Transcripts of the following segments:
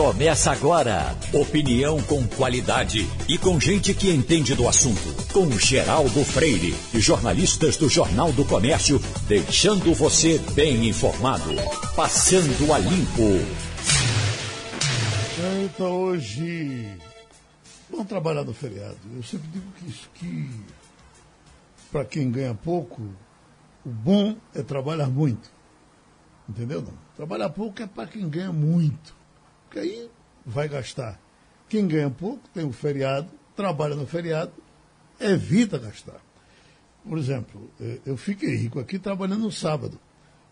Começa agora. Opinião com qualidade e com gente que entende do assunto. Com Geraldo Freire e jornalistas do Jornal do Comércio, deixando você bem informado. Passando a limpo. Então hoje vamos trabalhar no feriado. Eu sempre digo que isso que para quem ganha pouco, o bom é trabalhar muito. Entendeu? Não? Trabalhar pouco é para quem ganha muito. Porque aí vai gastar. Quem ganha pouco tem o feriado, trabalha no feriado, evita gastar. Por exemplo, eh, eu fiquei rico aqui trabalhando no sábado.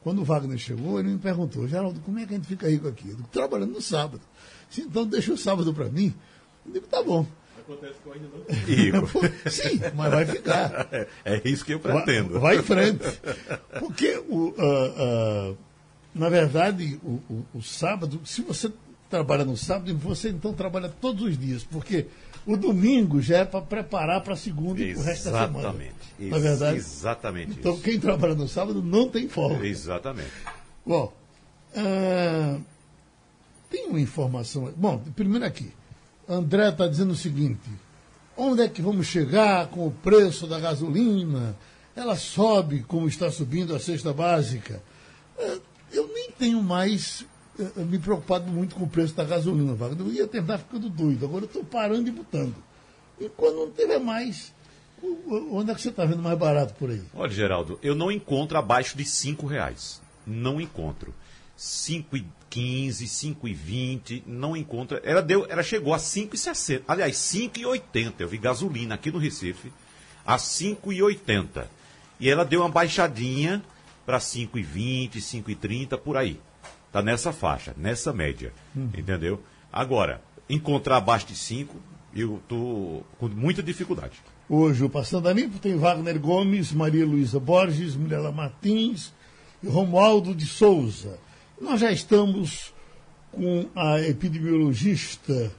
Quando o Wagner chegou, ele me perguntou, Geraldo, como é que a gente fica rico aqui? Eu digo, trabalhando no sábado. Então deixa o sábado para mim. Eu digo, tá bom. Acontece que eu ainda não Rico. Sim, mas vai ficar. É, é isso que eu pretendo. Vai, vai em frente. Porque, o, uh, uh, na verdade, o, o, o sábado, se você trabalha no sábado, você então trabalha todos os dias, porque o domingo já é para preparar para a segunda e o resto da semana. Exatamente. Na é verdade? Exatamente. Então, isso. quem trabalha no sábado não tem folga. Exatamente. Bom, ah, tem uma informação. Bom, primeiro aqui. André está dizendo o seguinte: onde é que vamos chegar com o preço da gasolina? Ela sobe como está subindo a cesta básica. Ah, eu nem tenho mais me preocupado muito com o preço da gasolina, Wagner. Eu ia tentar ficando doido. Agora eu estou parando e botando. E quando não tiver mais, onde é que você está vendo mais barato por aí? Olha, Geraldo, eu não encontro abaixo de cinco reais. Não encontro. 5,15, 5,20, não encontra. Ela, deu, ela chegou a 5,60. Aliás, 5,80. Eu vi gasolina aqui no Recife a 5,80. E ela deu uma baixadinha para 5,20, 5,30, por aí. Tá nessa faixa, nessa média. Uhum. Entendeu? Agora, encontrar abaixo de 5, eu tô com muita dificuldade. Hoje o Passando a Limpo tem Wagner Gomes, Maria Luísa Borges, Mirela Martins e Romualdo de Souza. Nós já estamos com a epidemiologista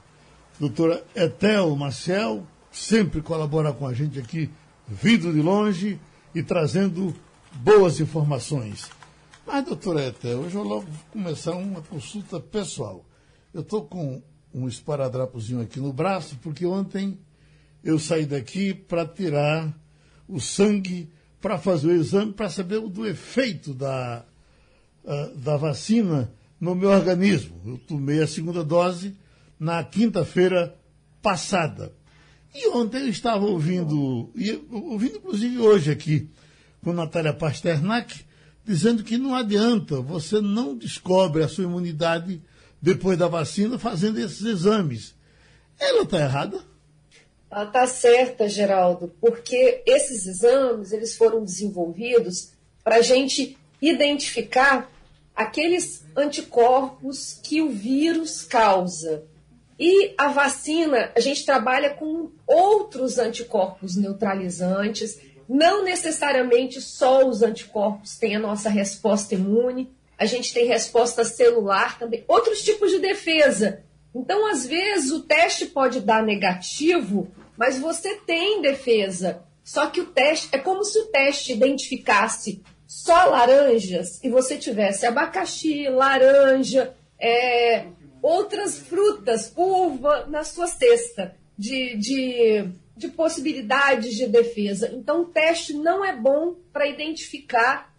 doutora Etel Marcel, sempre colabora com a gente aqui, vindo de longe e trazendo boas informações. Mas, doutora Etel, hoje eu logo vou começar uma consulta pessoal. Eu estou com um esparadrapozinho aqui no braço, porque ontem eu saí daqui para tirar o sangue, para fazer o exame, para saber do efeito da, uh, da vacina no meu organismo. Eu tomei a segunda dose na quinta-feira passada. E ontem eu estava ouvindo, e ouvindo inclusive hoje aqui, com Natália Pasternak, dizendo que não adianta, você não descobre a sua imunidade depois da vacina fazendo esses exames. Ela está errada? Ela está certa, Geraldo, porque esses exames eles foram desenvolvidos para a gente identificar aqueles anticorpos que o vírus causa. E a vacina, a gente trabalha com outros anticorpos neutralizantes, não necessariamente só os anticorpos têm a nossa resposta imune, a gente tem resposta celular também, outros tipos de defesa. Então, às vezes, o teste pode dar negativo, mas você tem defesa. Só que o teste é como se o teste identificasse só laranjas e você tivesse abacaxi, laranja, é, outras frutas, uva na sua cesta de, de de possibilidades de defesa. Então, o teste não é bom para identificar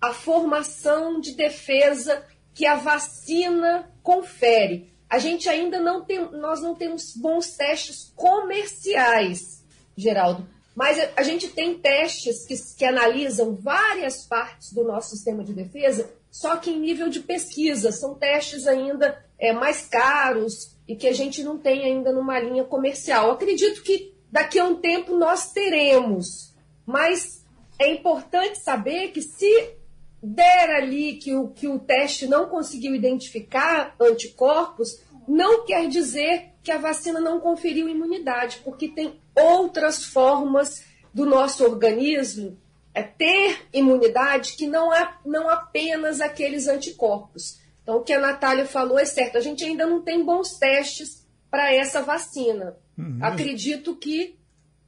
a formação de defesa que a vacina confere. A gente ainda não tem, nós não temos bons testes comerciais, Geraldo, mas a gente tem testes que, que analisam várias partes do nosso sistema de defesa, só que em nível de pesquisa. São testes ainda é, mais caros e que a gente não tem ainda numa linha comercial. Acredito que daqui a um tempo nós teremos. Mas é importante saber que se der ali que o, que o teste não conseguiu identificar anticorpos, não quer dizer que a vacina não conferiu imunidade, porque tem outras formas do nosso organismo é, ter imunidade que não é não apenas aqueles anticorpos. Então, o que a Natália falou é certo, a gente ainda não tem bons testes para essa vacina. Uhum. Acredito que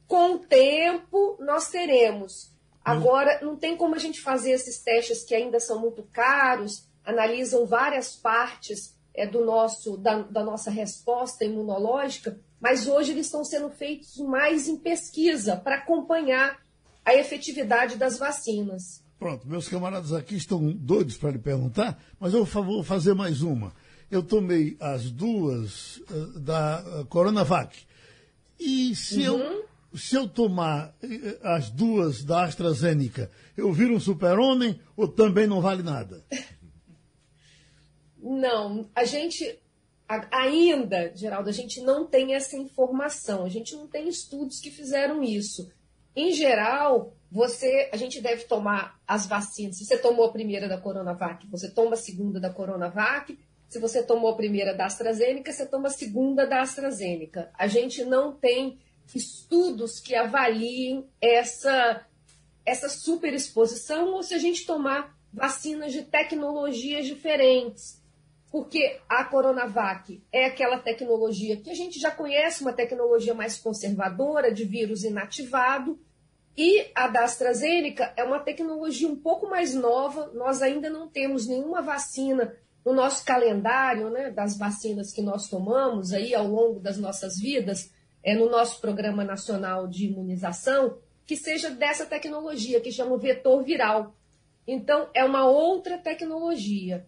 com o tempo nós teremos. Agora, não tem como a gente fazer esses testes que ainda são muito caros, analisam várias partes é, do nosso, da, da nossa resposta imunológica, mas hoje eles estão sendo feitos mais em pesquisa para acompanhar a efetividade das vacinas. Pronto, meus camaradas aqui estão doidos para lhe perguntar, mas eu vou fazer mais uma. Eu tomei as duas uh, da uh, Coronavac. E se, uhum. eu, se eu tomar uh, as duas da AstraZeneca, eu viro um super-homem ou também não vale nada? Não, a gente ainda, Geraldo, a gente não tem essa informação, a gente não tem estudos que fizeram isso. Em geral, você, a gente deve tomar as vacinas. Se você tomou a primeira da Coronavac, você toma a segunda da Coronavac. Se você tomou a primeira da AstraZeneca, você toma a segunda da AstraZeneca. A gente não tem estudos que avaliem essa, essa superexposição ou se a gente tomar vacinas de tecnologias diferentes porque a Coronavac é aquela tecnologia que a gente já conhece, uma tecnologia mais conservadora de vírus inativado, e a da AstraZeneca é uma tecnologia um pouco mais nova, nós ainda não temos nenhuma vacina no nosso calendário, né, das vacinas que nós tomamos aí ao longo das nossas vidas, é, no nosso Programa Nacional de Imunização, que seja dessa tecnologia, que chama vetor viral. Então, é uma outra tecnologia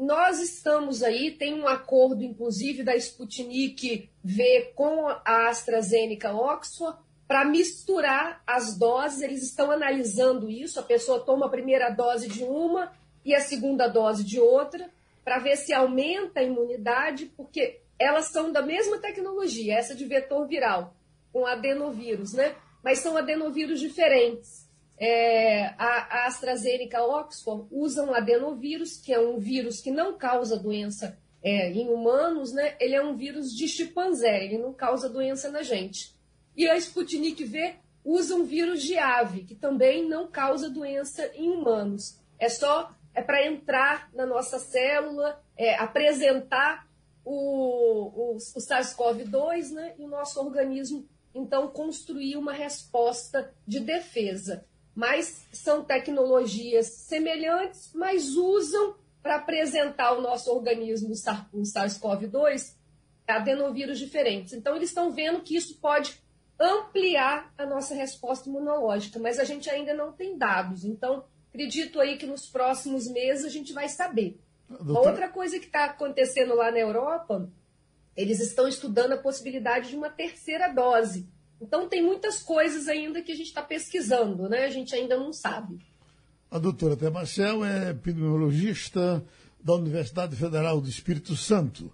nós estamos aí, tem um acordo, inclusive, da Sputnik V com a AstraZeneca Oxford, para misturar as doses. Eles estão analisando isso. A pessoa toma a primeira dose de uma e a segunda dose de outra, para ver se aumenta a imunidade, porque elas são da mesma tecnologia, essa de vetor viral, com adenovírus, né? Mas são adenovírus diferentes. É, a, AstraZeneca Oxford usam adenovírus, que é um vírus que não causa doença é, em humanos, né? Ele é um vírus de chimpanzé, ele não causa doença na gente. E a Sputnik V usa um vírus de ave, que também não causa doença em humanos. É só é para entrar na nossa célula, é, apresentar o, o, o SARS-CoV-2, né? E o nosso organismo, então, construir uma resposta de defesa mas são tecnologias semelhantes, mas usam para apresentar ao nosso organismo o SARS-CoV-2 adenovírus diferentes. Então, eles estão vendo que isso pode ampliar a nossa resposta imunológica, mas a gente ainda não tem dados. Então, acredito aí que nos próximos meses a gente vai saber. Doutor... Outra coisa que está acontecendo lá na Europa, eles estão estudando a possibilidade de uma terceira dose então, tem muitas coisas ainda que a gente está pesquisando, né? A gente ainda não sabe. A doutora Té Marcel é epidemiologista da Universidade Federal do Espírito Santo.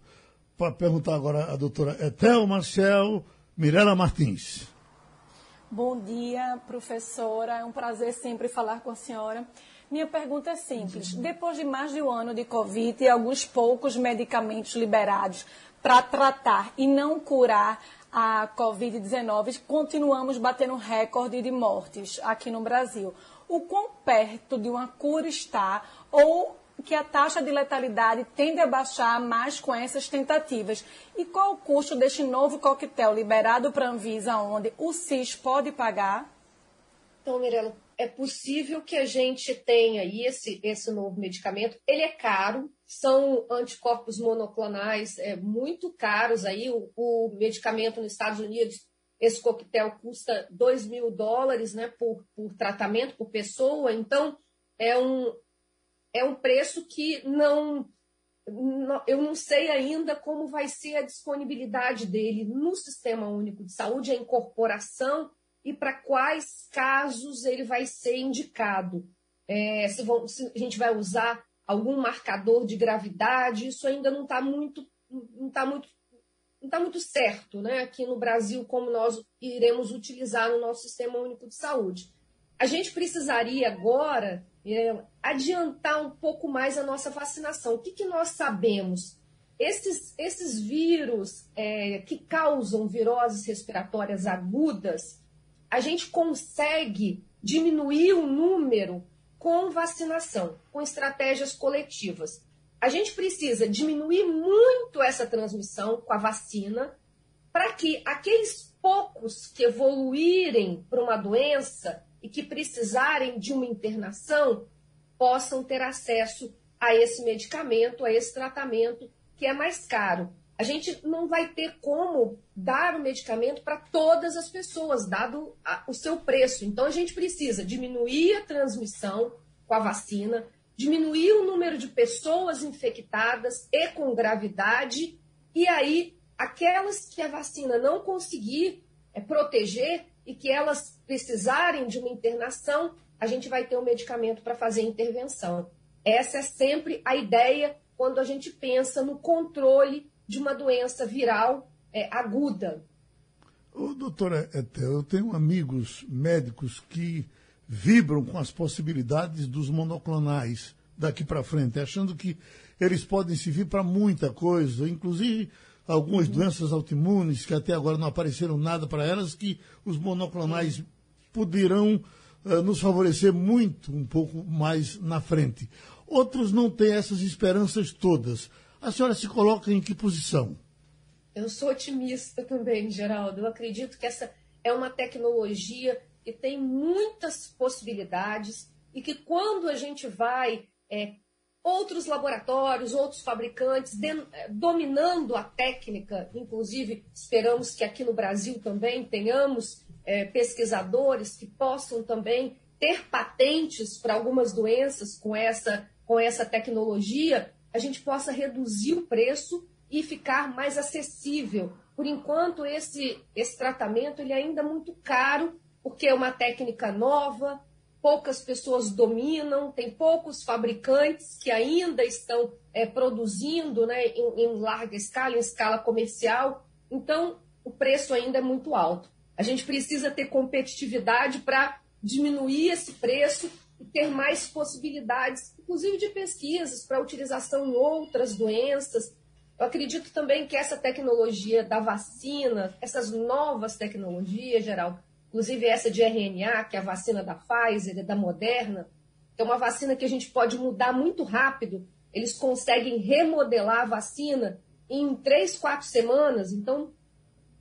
Para perguntar agora a doutora Etel Marcel, Mirela Martins. Bom dia, professora. É um prazer sempre falar com a senhora. Minha pergunta é simples. Depois de mais de um ano de Covid e alguns poucos medicamentos liberados para tratar e não curar a Covid-19, continuamos batendo recorde de mortes aqui no Brasil. O quão perto de uma cura está ou que a taxa de letalidade tende a baixar mais com essas tentativas? E qual o custo deste novo coquetel liberado para a Anvisa, onde o SIS pode pagar? Então, Mirella, é possível que a gente tenha aí esse, esse novo medicamento. Ele é caro, são anticorpos monoclonais é, muito caros aí. O, o, medicamento nos Estados Unidos, esse coquetel custa 2 mil dólares né, por, por tratamento, por pessoa. Então, é um, é um preço que não, não, eu não sei ainda como vai ser a disponibilidade dele no Sistema Único de Saúde, a incorporação e para quais casos ele vai ser indicado. É, se, vão, se a gente vai usar algum marcador de gravidade, isso ainda não está muito, não tá muito, não tá muito certo né? aqui no Brasil, como nós iremos utilizar no nosso Sistema Único de Saúde. A gente precisaria agora é, adiantar um pouco mais a nossa vacinação. O que, que nós sabemos? Esses, esses vírus é, que causam viroses respiratórias agudas, a gente consegue diminuir o número com vacinação, com estratégias coletivas. A gente precisa diminuir muito essa transmissão com a vacina para que aqueles poucos que evoluírem para uma doença e que precisarem de uma internação possam ter acesso a esse medicamento, a esse tratamento que é mais caro. A gente não vai ter como dar o medicamento para todas as pessoas, dado o seu preço. Então, a gente precisa diminuir a transmissão com a vacina, diminuir o número de pessoas infectadas e com gravidade, e aí aquelas que a vacina não conseguir é, proteger e que elas precisarem de uma internação, a gente vai ter um medicamento para fazer intervenção. Essa é sempre a ideia quando a gente pensa no controle de uma doença viral é, aguda. Ô, doutora Etel, eu tenho amigos médicos que vibram com as possibilidades dos monoclonais daqui para frente, achando que eles podem servir para muita coisa, inclusive algumas doenças autoimunes que até agora não apareceram nada para elas, que os monoclonais poderão uh, nos favorecer muito, um pouco mais na frente. Outros não têm essas esperanças todas. A senhora se coloca em que posição? Eu sou otimista também, Geraldo. Eu acredito que essa é uma tecnologia que tem muitas possibilidades e que quando a gente vai é, outros laboratórios, outros fabricantes de, é, dominando a técnica, inclusive esperamos que aqui no Brasil também tenhamos é, pesquisadores que possam também ter patentes para algumas doenças com essa, com essa tecnologia, a gente possa reduzir o preço e ficar mais acessível. Por enquanto, esse, esse tratamento ele é ainda muito caro, porque é uma técnica nova, poucas pessoas dominam, tem poucos fabricantes que ainda estão é, produzindo né, em, em larga escala, em escala comercial. Então, o preço ainda é muito alto. A gente precisa ter competitividade para diminuir esse preço e ter mais possibilidades, inclusive de pesquisas para utilização em outras doenças. Eu acredito também que essa tecnologia da vacina, essas novas tecnologias, geral, inclusive essa de RNA, que é a vacina da Pfizer da Moderna, que é uma vacina que a gente pode mudar muito rápido. Eles conseguem remodelar a vacina em três, quatro semanas. Então,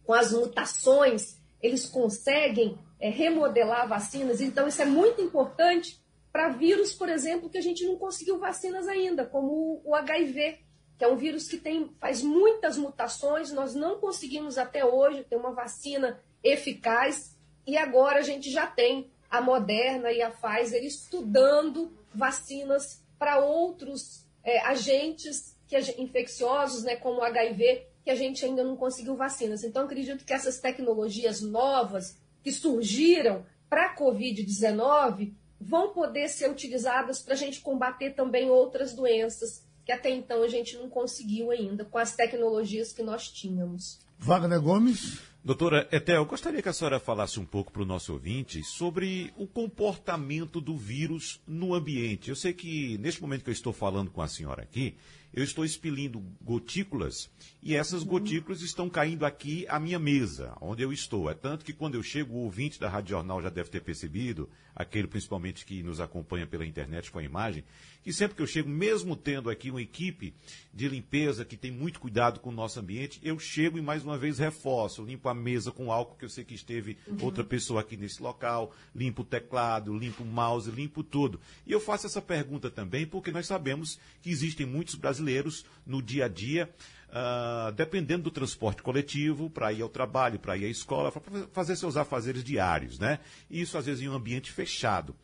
com as mutações, eles conseguem é, remodelar vacinas. Então, isso é muito importante para vírus, por exemplo, que a gente não conseguiu vacinas ainda, como o HIV, que é um vírus que tem, faz muitas mutações, nós não conseguimos até hoje ter uma vacina eficaz, e agora a gente já tem a Moderna e a Pfizer estudando vacinas para outros é, agentes que, infecciosos, né, como o HIV, que a gente ainda não conseguiu vacinas. Então, acredito que essas tecnologias novas que surgiram para a Covid-19 vão poder ser utilizadas para a gente combater também outras doenças que até então a gente não conseguiu ainda com as tecnologias que nós tínhamos. Wagner Gomes. Doutora Etel, eu gostaria que a senhora falasse um pouco para o nosso ouvinte sobre o comportamento do vírus no ambiente. Eu sei que neste momento que eu estou falando com a senhora aqui, eu estou expelindo gotículas e essas uhum. gotículas estão caindo aqui à minha mesa, onde eu estou. É tanto que quando eu chego, o ouvinte da Rádio Jornal já deve ter percebido, aquele principalmente que nos acompanha pela internet com a imagem, que sempre que eu chego, mesmo tendo aqui uma equipe de limpeza que tem muito cuidado com o nosso ambiente, eu chego e mais uma vez reforço, limpo a mesa com álcool, que eu sei que esteve uhum. outra pessoa aqui nesse local, limpo o teclado, limpo o mouse, limpo tudo. E eu faço essa pergunta também porque nós sabemos que existem muitos brasileiros no dia a dia, uh, dependendo do transporte coletivo, para ir ao trabalho, para ir à escola, para fazer seus afazeres diários, né? Isso às vezes em um ambiente fechado.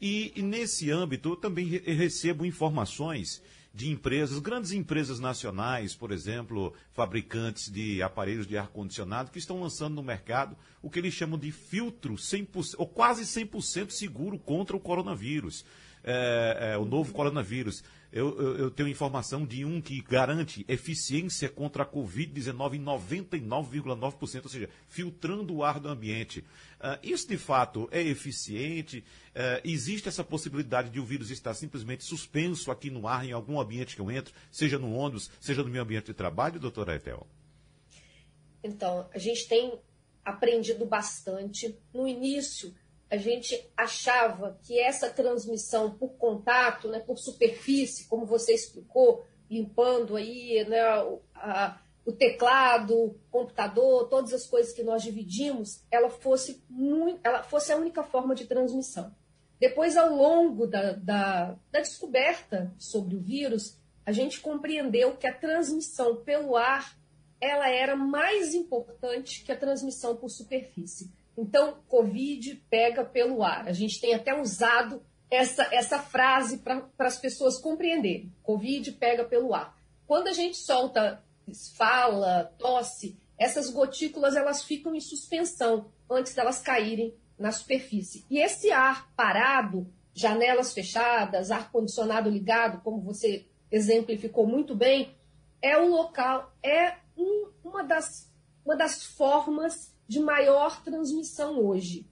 E, e nesse âmbito eu também re recebo informações de empresas, grandes empresas nacionais, por exemplo, fabricantes de aparelhos de ar-condicionado, que estão lançando no mercado o que eles chamam de filtro 100%, ou quase 100% seguro contra o coronavírus. É, é, o novo coronavírus. Eu, eu, eu, tenho informação de um que garante eficiência contra a Covid-19 em 99,9%, ou seja, filtrando o ar do ambiente. Uh, isso de fato é eficiente? Uh, existe essa possibilidade de o vírus estar simplesmente suspenso aqui no ar, em algum ambiente que eu entro, seja no ônibus, seja no meu ambiente de trabalho, doutora Etel? Então, a gente tem aprendido bastante. No início, a gente achava que essa transmissão por contato, né, por superfície, como você explicou, limpando aí né, a, o teclado, computador, todas as coisas que nós dividimos, ela fosse, muito, ela fosse a única forma de transmissão. Depois, ao longo da, da, da descoberta sobre o vírus, a gente compreendeu que a transmissão pelo ar ela era mais importante que a transmissão por superfície. Então, Covid pega pelo ar. A gente tem até usado essa, essa frase para as pessoas compreenderem. Covid pega pelo ar. Quando a gente solta, fala, tosse, essas gotículas elas ficam em suspensão antes delas caírem na superfície. E esse ar parado, janelas fechadas, ar condicionado ligado, como você exemplificou muito bem, é o local, é um, uma, das, uma das formas de maior transmissão hoje.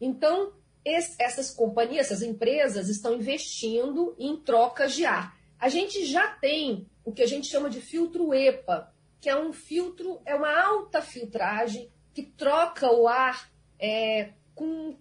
Então, esse, essas companhias, essas empresas estão investindo em trocas de ar. A gente já tem o que a gente chama de filtro EPA, que é um filtro, é uma alta filtragem que troca o ar é, com,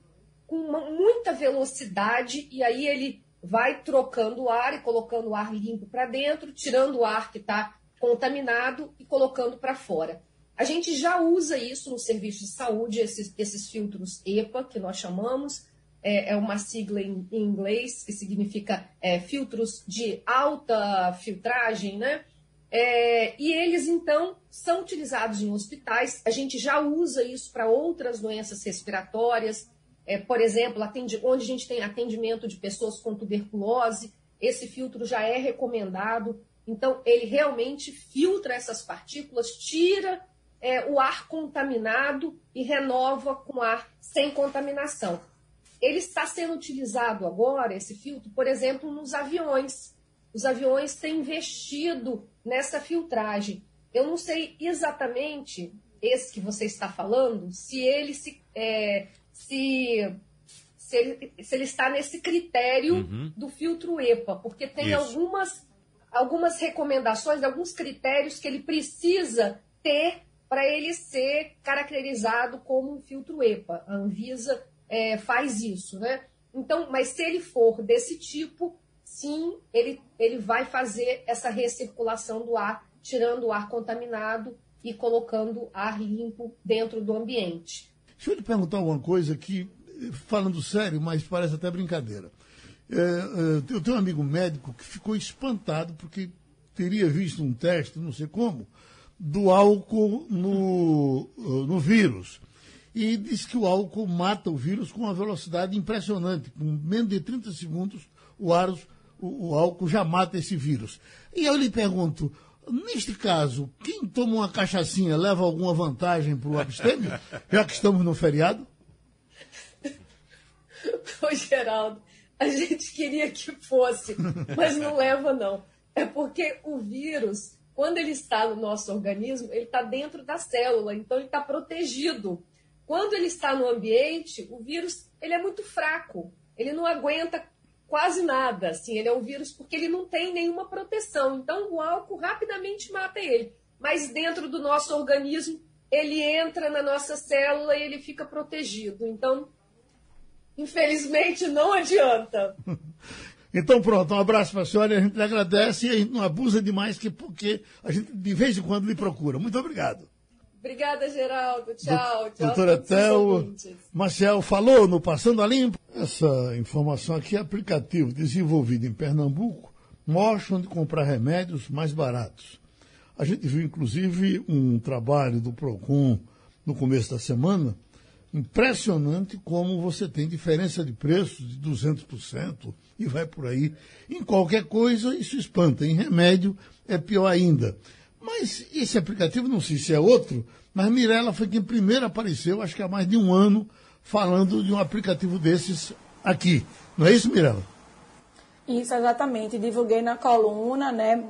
com uma, muita velocidade e aí ele vai trocando o ar e colocando o ar limpo para dentro, tirando o ar que está contaminado e colocando para fora. A gente já usa isso no serviço de saúde, esses, esses filtros EPA, que nós chamamos, é, é uma sigla em, inglês, que significa é, filtros de alta filtragem, né? É, e eles, então, são utilizados em hospitais. A gente já usa isso para outras doenças respiratórias, é, por exemplo, atende, onde a gente tem atendimento de pessoas com tuberculose, esse filtro já é recomendado. Então, ele realmente filtra essas partículas, tira é, o ar contaminado e renova com ar sem contaminação. Ele está sendo utilizado agora, esse filtro, por exemplo, nos aviões. Os aviões têm investido nessa filtragem. Eu não sei exatamente esse que você está falando, se ele se, é, se, se, ele, se, ele, está nesse critério uhum. do filtro EPA, porque tem algumas, algumas recomendações, alguns critérios que ele precisa ter para ele ser caracterizado como um filtro EPA. A Anvisa é, faz isso, né? Então, mas se ele for desse tipo, sim, ele, ele vai fazer essa recirculação do ar, tirando o ar contaminado e colocando ar limpo dentro do ambiente. Deixa eu te perguntar uma coisa que, falando sério, mas parece até brincadeira. É, é, eu tenho um amigo médico que ficou espantado porque teria visto um teste, não sei como, do álcool no, no vírus. E disse que o álcool mata o vírus com uma velocidade impressionante. Com menos de 30 segundos, o, aros, o, o álcool já mata esse vírus. E eu lhe pergunto, Neste caso, quem toma uma cachaçinha leva alguma vantagem para o abstêmio, já que estamos no feriado? Ô, Geraldo, a gente queria que fosse, mas não leva, não. É porque o vírus, quando ele está no nosso organismo, ele está dentro da célula, então ele está protegido. Quando ele está no ambiente, o vírus ele é muito fraco, ele não aguenta quase nada. Assim, ele é um vírus porque ele não tem nenhuma proteção. Então, o álcool rapidamente mata ele. Mas dentro do nosso organismo, ele entra na nossa célula e ele fica protegido. Então, infelizmente, não adianta. Então pronto, um abraço para a senhora, a gente lhe agradece e a gente não abusa demais, que, porque a gente de vez em quando lhe procura. Muito obrigado. Obrigada, Geraldo. Tchau. tchau Doutora Tel, Marcel falou no Passando a Limpo. Essa informação aqui é aplicativo desenvolvido em Pernambuco, mostra onde comprar remédios mais baratos. A gente viu, inclusive, um trabalho do PROCON no começo da semana, impressionante como você tem diferença de preço de 200% e vai por aí. Em qualquer coisa, isso espanta. Em remédio, é pior ainda. Mas esse aplicativo, não sei se é outro, mas Mirella foi quem primeiro apareceu, acho que há mais de um ano, falando de um aplicativo desses aqui. Não é isso, Mirella? Isso, exatamente. Divulguei na coluna, né?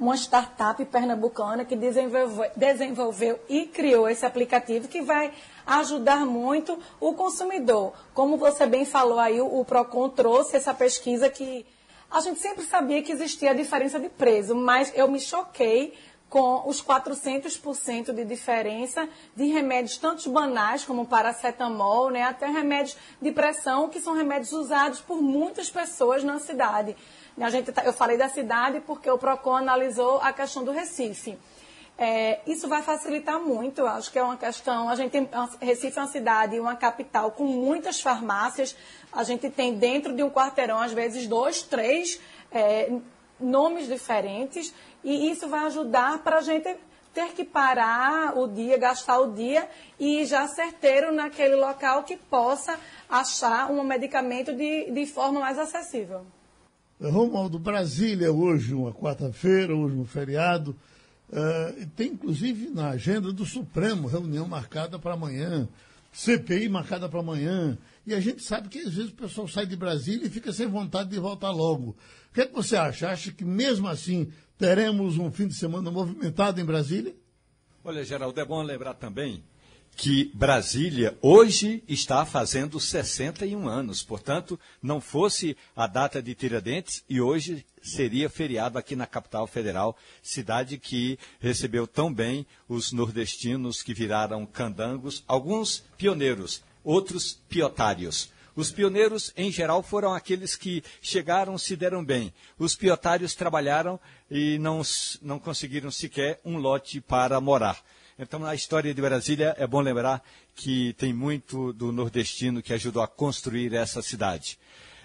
Uma startup pernambucana que desenvolveu, desenvolveu e criou esse aplicativo que vai ajudar muito o consumidor. Como você bem falou aí, o Procon trouxe essa pesquisa que a gente sempre sabia que existia a diferença de preço, mas eu me choquei com os 400% de diferença de remédios tanto banais como paracetamol, né, até remédios de pressão, que são remédios usados por muitas pessoas na cidade. A gente, tá, eu falei da cidade porque o PROCON analisou a questão do Recife. É, isso vai facilitar muito, acho que é uma questão. A gente Recife é uma cidade, uma capital com muitas farmácias. A gente tem dentro de um quarteirão, às vezes, dois, três é, nomes diferentes e isso vai ajudar para a gente ter que parar o dia, gastar o dia e ir já certeiro naquele local que possa achar um medicamento de, de forma mais acessível. Romualdo, Brasília hoje, uma quarta-feira, hoje um feriado. Uh, tem inclusive na agenda do Supremo reunião marcada para amanhã, CPI marcada para amanhã. E a gente sabe que às vezes o pessoal sai de Brasília e fica sem vontade de voltar logo. O que, é que você acha? Acha que mesmo assim teremos um fim de semana movimentado em Brasília? Olha, Geraldo, é bom lembrar também que Brasília hoje está fazendo 61 anos. Portanto, não fosse a data de Tiradentes e hoje seria feriado aqui na capital federal, cidade que recebeu tão bem os nordestinos que viraram candangos, alguns pioneiros, outros piotários. Os pioneiros, em geral, foram aqueles que chegaram, se deram bem. Os piotários trabalharam e não, não conseguiram sequer um lote para morar. Então, na história de Brasília, é bom lembrar que tem muito do nordestino que ajudou a construir essa cidade.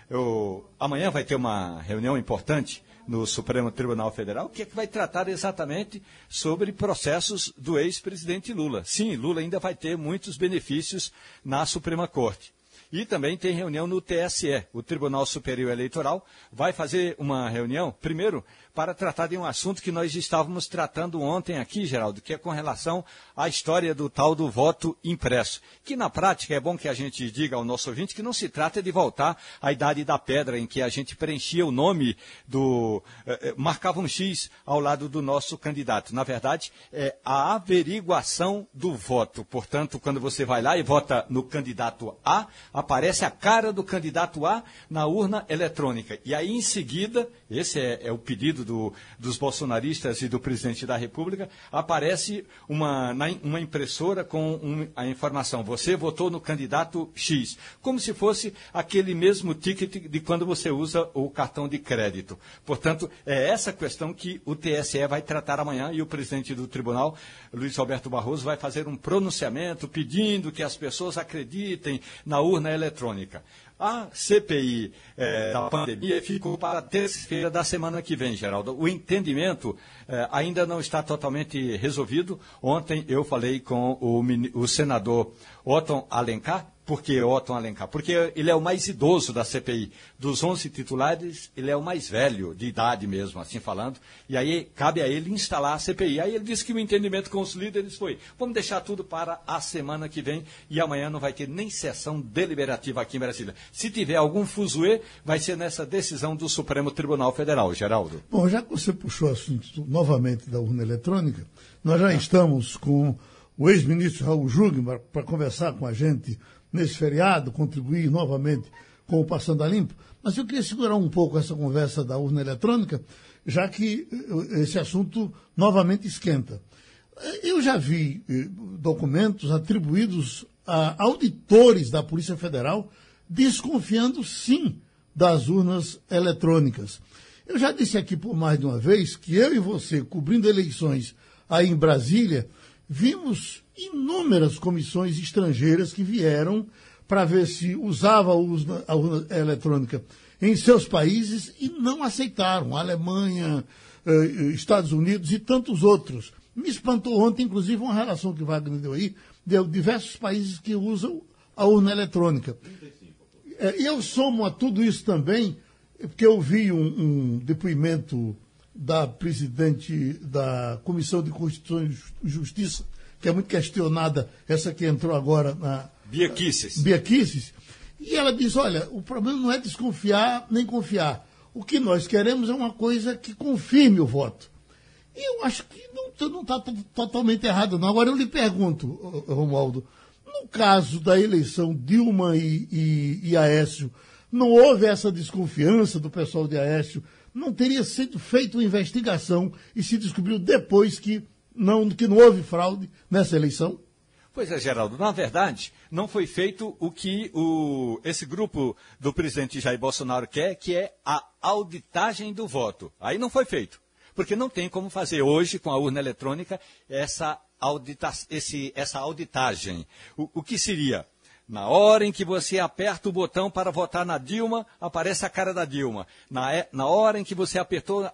Eu, amanhã vai ter uma reunião importante no Supremo Tribunal Federal, que, é que vai tratar exatamente sobre processos do ex-presidente Lula. Sim, Lula ainda vai ter muitos benefícios na Suprema Corte. E também tem reunião no TSE. O Tribunal Superior Eleitoral vai fazer uma reunião, primeiro, para tratar de um assunto que nós estávamos tratando ontem aqui, Geraldo, que é com relação à história do tal do voto impresso. Que na prática é bom que a gente diga ao nosso ouvinte que não se trata de voltar à idade da pedra, em que a gente preenchia o nome do. Eh, eh marcava um X ao lado do nosso candidato. Na verdade, é a averiguação do voto. Portanto, quando você vai lá e vota no candidato A, aparece a cara do candidato A na urna eletrônica. E aí, em seguida, esse é, é o pedido do, dos bolsonaristas e do presidente da República, aparece uma, na, uma impressora com um, a informação: você votou no candidato X, como se fosse aquele mesmo ticket de quando você usa o cartão de crédito. Portanto, é essa questão que o TSE vai tratar amanhã e o presidente do tribunal, Luiz Alberto Barroso, vai fazer um pronunciamento pedindo que as pessoas acreditem na urna eletrônica. A CPI é, da pandemia ficou para terça-feira da semana que vem, Geraldo. O entendimento é, ainda não está totalmente resolvido. Ontem eu falei com o, o senador Otton Alencar, por que Otton Alencar? Porque ele é o mais idoso da CPI. Dos 11 titulares, ele é o mais velho, de idade mesmo, assim falando. E aí cabe a ele instalar a CPI. Aí ele disse que o entendimento com os líderes foi: vamos deixar tudo para a semana que vem e amanhã não vai ter nem sessão deliberativa aqui em Brasília. Se tiver algum fuzuê, vai ser nessa decisão do Supremo Tribunal Federal. Geraldo. Bom, já que você puxou o assunto novamente da urna eletrônica, nós já estamos com o ex-ministro Raul Jugman para conversar com a gente nesse feriado, contribuir novamente com o Passando a Limpo. Mas eu queria segurar um pouco essa conversa da urna eletrônica, já que eh, esse assunto novamente esquenta. Eu já vi eh, documentos atribuídos a auditores da Polícia Federal desconfiando, sim, das urnas eletrônicas. Eu já disse aqui por mais de uma vez que eu e você, cobrindo eleições aí em Brasília, vimos inúmeras comissões estrangeiras que vieram para ver se usava a urna, a urna, eletrônica em seus países e não aceitaram. A Alemanha, eh, Estados Unidos e tantos outros. Me espantou ontem, inclusive, uma relação que Wagner deu aí, de diversos países que usam a urna eletrônica. Eh, e eu somo a tudo isso também, porque eu vi um, um depoimento da presidente da Comissão de Constituição e Justiça, que é muito questionada, essa que entrou agora na. Bia Kicis. Bia Kicis. E ela diz: olha, o problema não é desconfiar nem confiar. O que nós queremos é uma coisa que confirme o voto. E eu acho que não está totalmente errado, não. Agora eu lhe pergunto, Romualdo, no caso da eleição Dilma e, e, e Aécio, não houve essa desconfiança do pessoal de Aécio? Não teria sido feita uma investigação e se descobriu depois que não, que não houve fraude nessa eleição? Pois é, Geraldo. Na verdade, não foi feito o que o, esse grupo do presidente Jair Bolsonaro quer, que é a auditagem do voto. Aí não foi feito. Porque não tem como fazer hoje, com a urna eletrônica, essa, audita esse, essa auditagem. O, o que seria? Na hora em que você aperta o botão para votar na Dilma, aparece a cara da Dilma. Na, é, na hora em que você apertou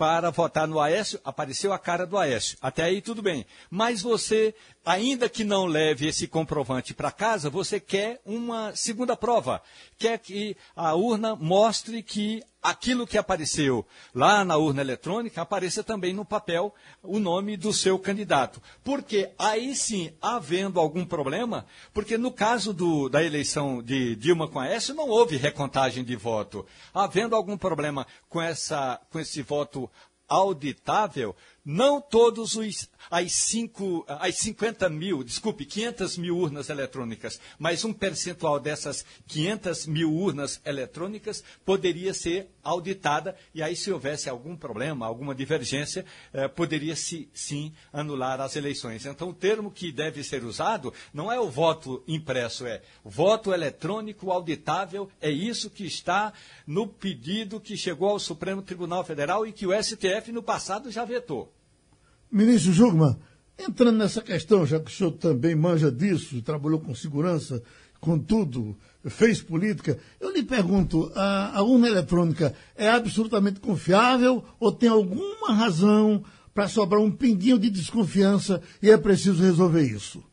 para votar no Aécio, apareceu a cara do Aécio. Até aí tudo bem. Mas você, ainda que não leve esse comprovante para casa, você quer uma segunda prova. Quer que a urna mostre que aquilo que apareceu lá na urna eletrônica apareça também no papel o nome do seu candidato. Porque aí sim, havendo algum problema, porque no caso do, da eleição de Dilma com Aécio não houve recontagem de voto. Havendo algum problema com, essa, com esse voto auditável, não todos os as, cinco, as 50 mil, desculpe, 500 mil urnas eletrônicas, mas um percentual dessas 500 mil urnas eletrônicas poderia ser auditada e aí se houvesse algum problema, alguma divergência, eh, poderia -se, sim anular as eleições. Então o termo que deve ser usado não é o voto impresso, é voto eletrônico auditável, é isso que está no pedido que chegou ao Supremo Tribunal Federal e que o STF no passado já vetou. Ministro Jugman, entrando nessa questão, já que o senhor também manja disso, trabalhou com segurança, com tudo, fez política, eu lhe pergunto, a, a urna eletrônica é absolutamente confiável ou tem alguma razão para sobrar um pinguinho de desconfiança e é preciso resolver isso?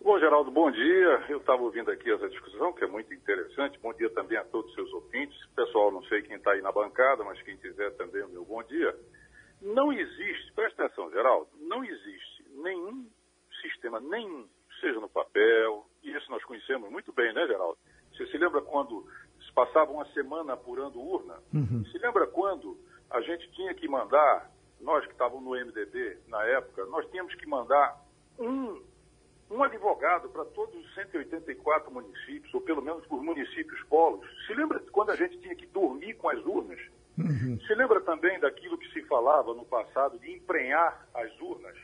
Bom, Geraldo, bom dia. Eu estava ouvindo aqui essa discussão, que é muito interessante. Bom dia também a todos os seus ouvintes. Pessoal, não sei quem está aí na bancada, mas quem quiser também o meu bom dia. Não existe, presta atenção, Geraldo, não existe nenhum sistema, nenhum, seja no papel, e isso nós conhecemos muito bem, né, Geraldo? Você se lembra quando se passava uma semana apurando urna? Uhum. Se lembra quando a gente tinha que mandar, nós que estávamos no MDB na época, nós tínhamos que mandar um, um advogado para todos os 184 municípios, ou pelo menos por municípios polos. Se lembra quando a gente tinha que dormir com as urnas? Uhum. Se lembra também daquilo que se falava no passado de emprenhar as urnas?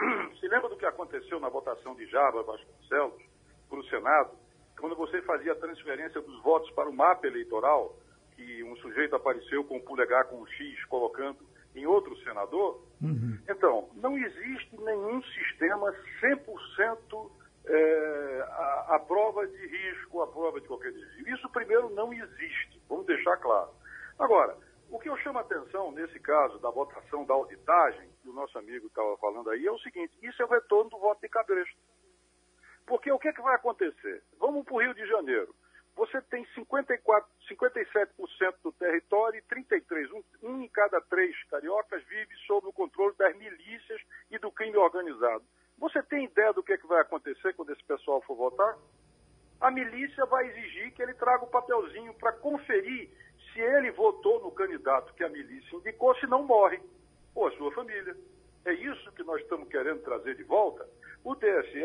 Se lembra do que aconteceu na votação de Java Vasconcelos para o Senado, quando você fazia a transferência dos votos para o mapa eleitoral, que um sujeito apareceu com o polegar com um X colocando em outro senador? Uhum. Então, não existe nenhum sistema 100% é, a, a prova de risco, a prova de qualquer desvio. Isso, primeiro, não existe. Vamos deixar claro. Agora, o que eu chamo a atenção nesse caso da votação da auditagem, que o nosso amigo estava falando aí, é o seguinte: isso é o retorno do voto de cabresto. Porque o que, é que vai acontecer? Vamos para o Rio de Janeiro. Você tem 54, 57% do território e 33, um, um em cada três cariocas vive sob o controle das milícias e do crime organizado. Você tem ideia do que, é que vai acontecer quando esse pessoal for votar? A milícia vai exigir que ele traga o papelzinho para conferir se ele votou no candidato que a milícia indicou, se não morre, ou a sua família. É isso que nós estamos querendo trazer de volta. O TSE,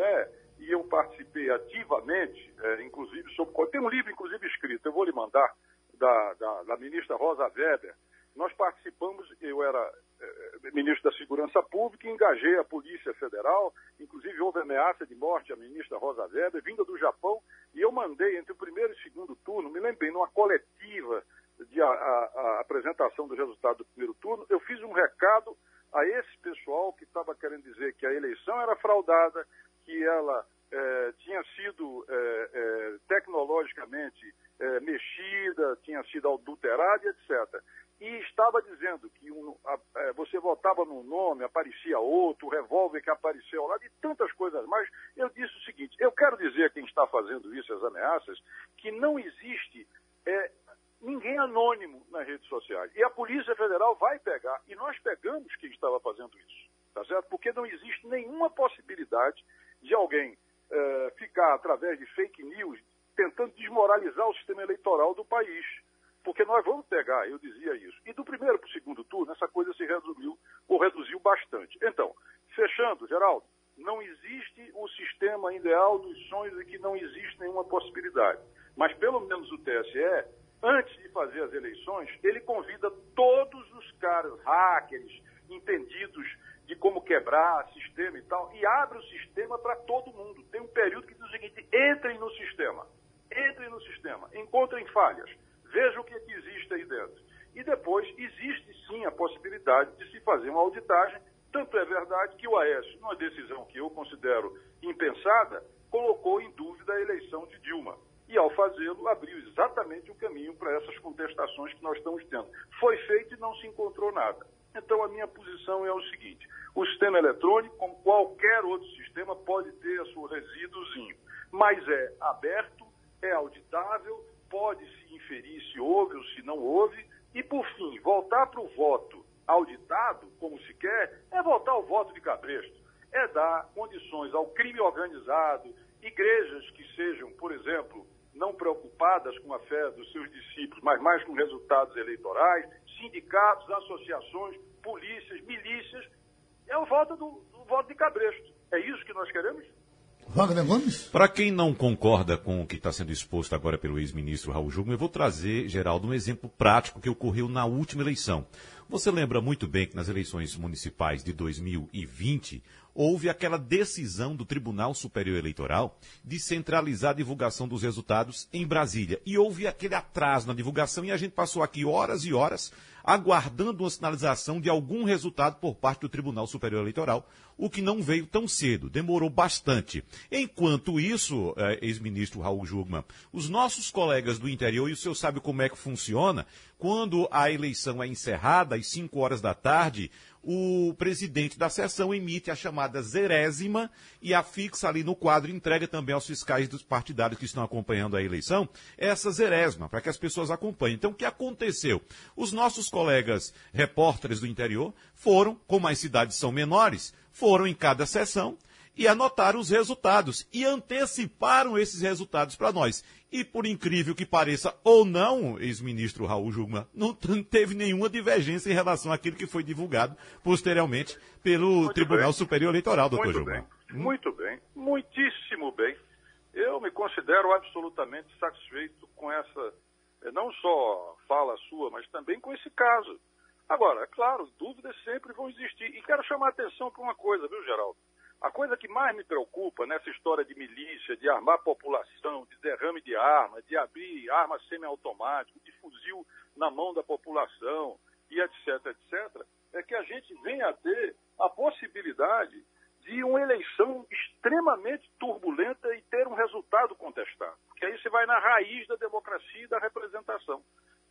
e eu participei ativamente, é, inclusive, sobre. Tem um livro, inclusive, escrito, eu vou lhe mandar, da, da, da ministra Rosa Weber. Nós participamos, eu era é, ministro da Segurança Pública, engajei a Polícia Federal, inclusive houve ameaça de morte à ministra Rosa Weber, vinda do Japão, e eu mandei entre o primeiro e o segundo turno, me lembrei, numa coletiva de a, a, a apresentação do resultado do primeiro turno, eu fiz um recado a esse pessoal que estava querendo dizer que a eleição era fraudada, que ela é, tinha sido é, é, tecnologicamente mexida, tinha sido adulterada, etc. E estava dizendo que um, a, é, você votava num nome, aparecia outro, o revólver que apareceu lá, de tantas coisas mais. Eu disse o seguinte: eu quero dizer a quem está fazendo isso, as ameaças, que não existe é, ninguém anônimo nas redes sociais. E a Polícia Federal vai pegar, e nós pegamos quem estava fazendo isso, tá certo? Porque não existe nenhuma possibilidade de alguém é, ficar, através de fake news, tentando desmoralizar o sistema eleitoral do país. Porque nós vamos pegar, eu dizia isso. E do primeiro para o segundo turno, essa coisa se resumiu, ou reduziu bastante. Então, fechando, Geraldo, não existe o sistema ideal dos sonhos e que não existe nenhuma possibilidade. Mas pelo menos o TSE antes de fazer as eleições, ele convida todos os caras, hackers, entendidos de como quebrar sistema e tal, e abre o sistema para todo mundo. Tem um período que diz o seguinte: entrem no sistema. Entrem no sistema, encontrem falhas, vejam o que, é que existe aí dentro. E depois existe sim a possibilidade de se fazer uma auditagem. Tanto é verdade que o Aécio, numa decisão que eu considero impensada, colocou em dúvida a eleição de Dilma. E, ao fazê-lo, abriu exatamente o caminho para essas contestações que nós estamos tendo. Foi feito e não se encontrou nada. Então, a minha posição é o seguinte: o sistema eletrônico, como qualquer outro sistema, pode ter a seu resíduozinho, mas é aberto, é auditável, pode se inferir se houve ou se não houve, e, por fim, voltar para o voto auditado, como se quer, é voltar ao voto de cabresto, é dar condições ao crime organizado, igrejas que sejam, por exemplo, não preocupadas com a fé dos seus discípulos, mas mais com resultados eleitorais, sindicatos, associações, polícias, milícias. É o voto do, do voto de cabresto. É isso que nós queremos? Wagner Gomes? Para quem não concorda com o que está sendo exposto agora pelo ex-ministro Raul Jugman, eu vou trazer, Geraldo, um exemplo prático que ocorreu na última eleição. Você lembra muito bem que nas eleições municipais de 2020 houve aquela decisão do Tribunal Superior Eleitoral de centralizar a divulgação dos resultados em Brasília. E houve aquele atraso na divulgação e a gente passou aqui horas e horas aguardando uma sinalização de algum resultado por parte do Tribunal Superior Eleitoral, o que não veio tão cedo, demorou bastante. Enquanto isso, eh, ex-ministro Raul Jugman, os nossos colegas do interior, e o senhor sabe como é que funciona, quando a eleição é encerrada, às 5 horas da tarde, o presidente da sessão emite a chamada zerésima e afixa ali no quadro, entrega também aos fiscais dos partidários que estão acompanhando a eleição, essa zerésima, para que as pessoas acompanhem. Então, o que aconteceu? Os nossos colegas repórteres do interior foram, como as cidades são menores, foram em cada sessão e anotaram os resultados e anteciparam esses resultados para nós. E por incrível que pareça ou não, ex-ministro Raul Jugman, não teve nenhuma divergência em relação àquilo que foi divulgado posteriormente pelo Muito Tribunal bem. Superior Eleitoral, doutor Muito Jugman. Bem. Muito bem, muitíssimo bem. Eu me considero absolutamente satisfeito com essa, eh, não só fala sua, mas também com esse caso. Agora, é claro, dúvidas sempre vão existir. E quero chamar a atenção para uma coisa, viu, Geraldo? A coisa que mais me preocupa nessa história de milícia, de armar população, de derrame de arma, de abrir arma semiautomática, de fuzil na mão da população e etc, etc, é que a gente venha a ter a possibilidade de uma eleição extremamente turbulenta e ter um resultado contestado. Porque aí você vai na raiz da democracia e da representação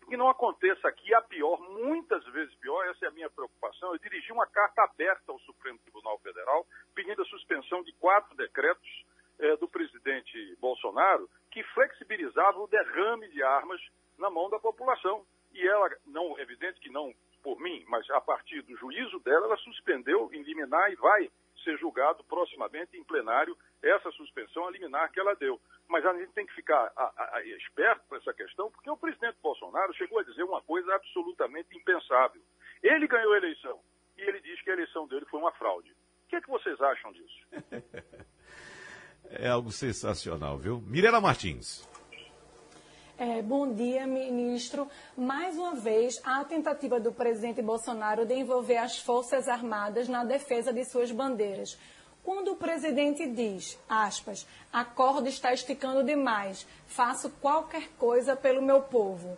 que não aconteça aqui a pior, muitas vezes pior, essa é a minha preocupação. Eu dirigi uma carta aberta ao Supremo Tribunal Federal pedindo a suspensão de quatro decretos eh, do presidente Bolsonaro que flexibilizavam o derrame de armas na mão da população. E ela, não, evidente que não por mim, mas a partir do juízo dela, ela suspendeu em liminar e vai ser julgado proximamente em plenário essa suspensão a liminar que ela deu. Mas a gente tem que ficar a, a, a, esperto para essa questão, porque o presidente Bolsonaro chegou a dizer uma coisa absolutamente impensável. Ele ganhou a eleição e ele diz que a eleição dele foi uma fraude. O que, é que vocês acham disso? é algo sensacional, viu? Mirela Martins. É, bom dia, ministro. Mais uma vez, a tentativa do presidente Bolsonaro de envolver as Forças Armadas na defesa de suas bandeiras. Quando o presidente diz, aspas, a corda está esticando demais, faço qualquer coisa pelo meu povo,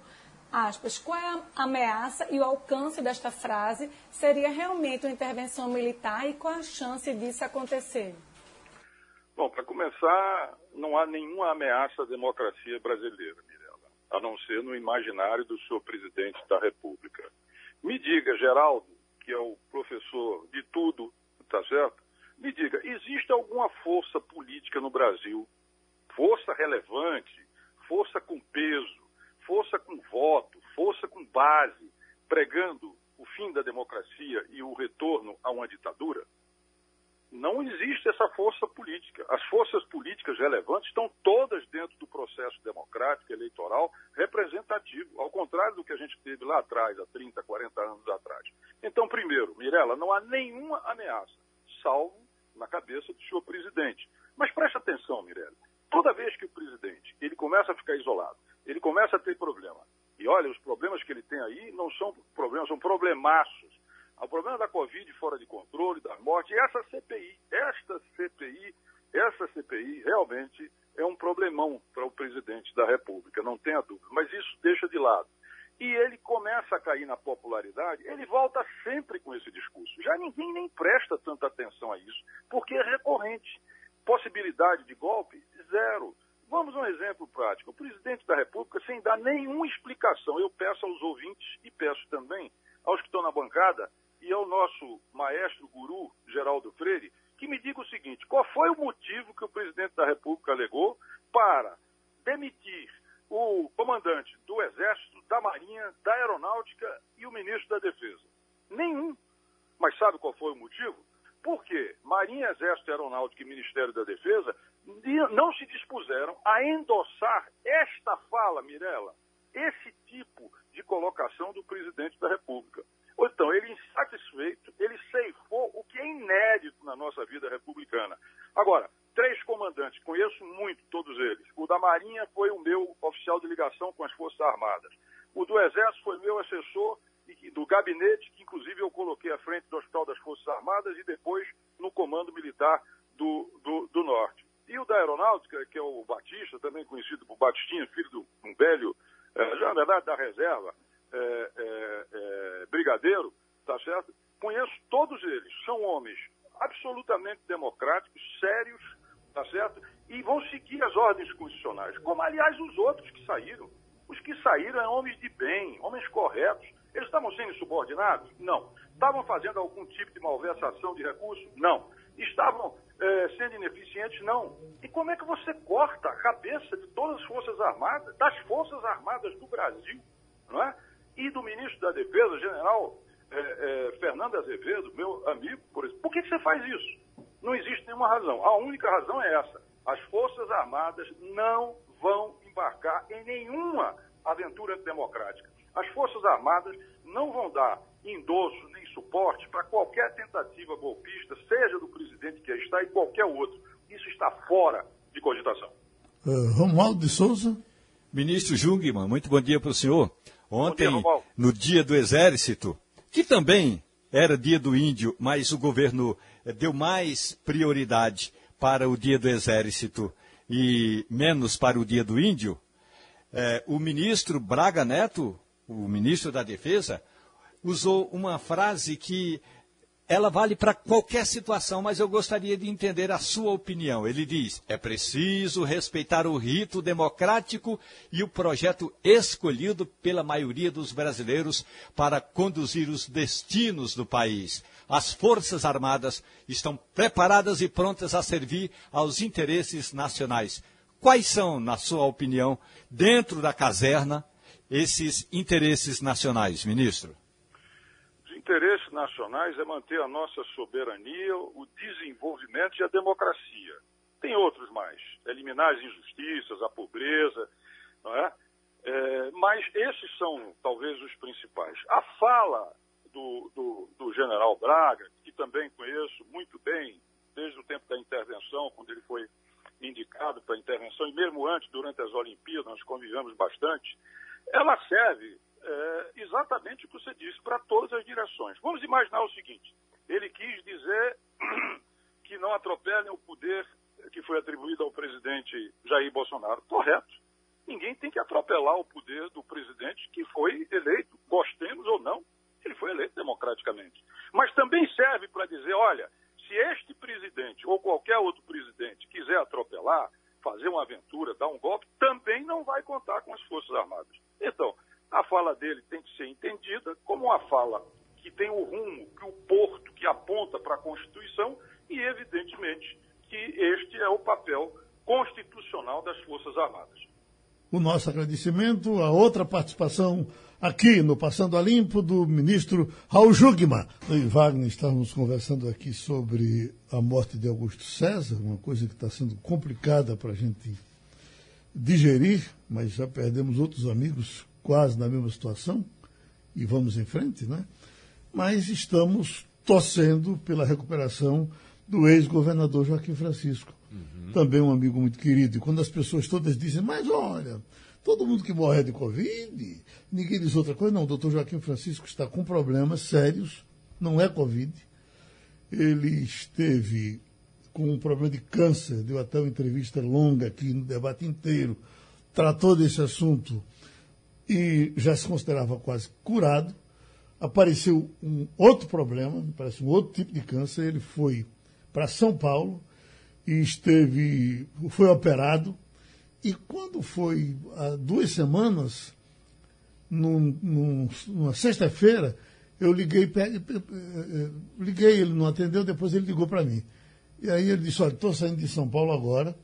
aspas, qual é a ameaça e o alcance desta frase? Seria realmente uma intervenção militar e qual a chance disso acontecer? Bom, para começar, não há nenhuma ameaça à democracia brasileira, Mirella, a não ser no imaginário do senhor presidente da República. Me diga, Geraldo, que é o professor de tudo, tá certo? Me diga, existe alguma força política no Brasil, força relevante, força com peso, força com voto, força com base, pregando o fim da democracia e o retorno a uma ditadura? Não existe essa força política. As forças políticas relevantes estão todas dentro do processo democrático, eleitoral, representativo, ao contrário do que a gente teve lá atrás, há 30, 40 anos atrás. Então, primeiro, Mirella, não há nenhuma ameaça, salvo na cabeça do senhor presidente. Mas preste atenção, Mirella. Toda vez que o presidente ele começa a ficar isolado, ele começa a ter problema. E olha, os problemas que ele tem aí não são problemas, são problemaços. O problema da Covid fora de controle, da morte, essa CPI, esta CPI, essa CPI realmente é um problemão para o presidente da República, não tenha dúvida. Mas isso deixa de lado e ele começa a cair na popularidade, ele volta sempre com esse discurso. Já ninguém nem presta tanta atenção a isso, porque é recorrente. possibilidade de golpe, zero. Vamos a um exemplo prático. O presidente da República, sem dar nenhuma explicação, eu peço aos ouvintes e peço também aos que estão na bancada e ao nosso maestro guru, Geraldo Freire, que me diga o seguinte: qual foi o motivo que o presidente da República alegou para demitir o comandante do Exército, da Marinha, da Aeronáutica e o ministro da Defesa? Nenhum. Mas sabe qual foi o motivo? Porque Marinha, Exército, Aeronáutica e Ministério da Defesa não se dispuseram a endossar esta fala, Mirella, esse tipo de colocação do presidente da República. Então, ele insatisfeito, ele ceifou o que é inédito na nossa vida republicana. Agora, três comandantes, conheço muito todos eles. O da Marinha foi o meu oficial de ligação com as Forças Armadas. O do Exército foi meu assessor do gabinete, que inclusive eu coloquei à frente do Hospital das Forças Armadas e depois no Comando Militar do, do, do Norte. E o da Aeronáutica, que é o Batista, também conhecido por Batistinha, filho de um velho, eh, já na verdade da reserva, é, é, brigadeiro, tá certo? Conheço todos eles, são homens absolutamente democráticos, sérios, tá certo? E vão seguir as ordens constitucionais, como aliás os outros que saíram. Os que saíram eram homens de bem, homens corretos. Eles estavam sendo subordinados? Não. Estavam fazendo algum tipo de malversação de recursos? Não. Estavam é, sendo ineficientes? Não. E como é que você corta a cabeça de todas as Forças Armadas, das Forças Armadas do Brasil, não é? E do ministro da Defesa, general é, é, Fernando Azevedo, meu amigo, por. Por que, que você faz isso? Não existe nenhuma razão. A única razão é essa. As Forças Armadas não vão embarcar em nenhuma aventura democrática. As Forças Armadas não vão dar endosso nem suporte para qualquer tentativa golpista, seja do presidente que está e qualquer outro. Isso está fora de cogitação. Uh, Romualdo de Souza. Ministro Jungmann, muito bom dia para o senhor. Ontem, dia, no dia do Exército, que também era dia do índio, mas o governo deu mais prioridade para o dia do Exército e menos para o dia do índio, eh, o ministro Braga Neto, o ministro da Defesa, usou uma frase que ela vale para qualquer situação, mas eu gostaria de entender a sua opinião. Ele diz: é preciso respeitar o rito democrático e o projeto escolhido pela maioria dos brasileiros para conduzir os destinos do país. As Forças Armadas estão preparadas e prontas a servir aos interesses nacionais. Quais são, na sua opinião, dentro da caserna, esses interesses nacionais, ministro? interesses nacionais é manter a nossa soberania, o desenvolvimento e a democracia. Tem outros mais, eliminar as injustiças, a pobreza, não é? é mas esses são talvez os principais. A fala do, do, do general Braga, que também conheço muito bem, desde o tempo da intervenção, quando ele foi indicado para a intervenção, e mesmo antes, durante as Olimpíadas, nós convivemos bastante, ela serve é, exatamente o que você disse, para todas as direções. Vamos imaginar o seguinte: ele quis dizer que não atropelem o poder que foi atribuído ao presidente Jair Bolsonaro. Correto. Ninguém tem que atropelar o poder do presidente que foi eleito, gostemos ou não, ele foi eleito democraticamente. Mas também serve para dizer: olha, se este presidente ou qualquer outro presidente quiser atropelar, fazer uma aventura, dar um golpe, também não vai contar com as Forças Armadas. Então, a fala dele tem que ser entendida como uma fala que tem o rumo, que o porto que aponta para a Constituição e, evidentemente, que este é o papel constitucional das Forças Armadas. O nosso agradecimento a outra participação aqui no Passando a Limpo do ministro Raul Jugman. Eu e Wagner estávamos conversando aqui sobre a morte de Augusto César, uma coisa que está sendo complicada para a gente digerir, mas já perdemos outros amigos quase na mesma situação, e vamos em frente, né? Mas estamos torcendo pela recuperação do ex-governador Joaquim Francisco, uhum. também um amigo muito querido. E quando as pessoas todas dizem, mas olha, todo mundo que morre de Covid, ninguém diz outra coisa. Não, o doutor Joaquim Francisco está com problemas sérios, não é Covid. Ele esteve com um problema de câncer, deu até uma entrevista longa aqui no debate inteiro, tratou desse assunto e já se considerava quase curado. Apareceu um outro problema, parece um outro tipo de câncer. Ele foi para São Paulo e esteve, foi operado. E quando foi há duas semanas, num, num, numa sexta-feira, eu liguei, liguei, ele não atendeu, depois ele ligou para mim. E aí ele disse, olha, estou saindo de São Paulo agora,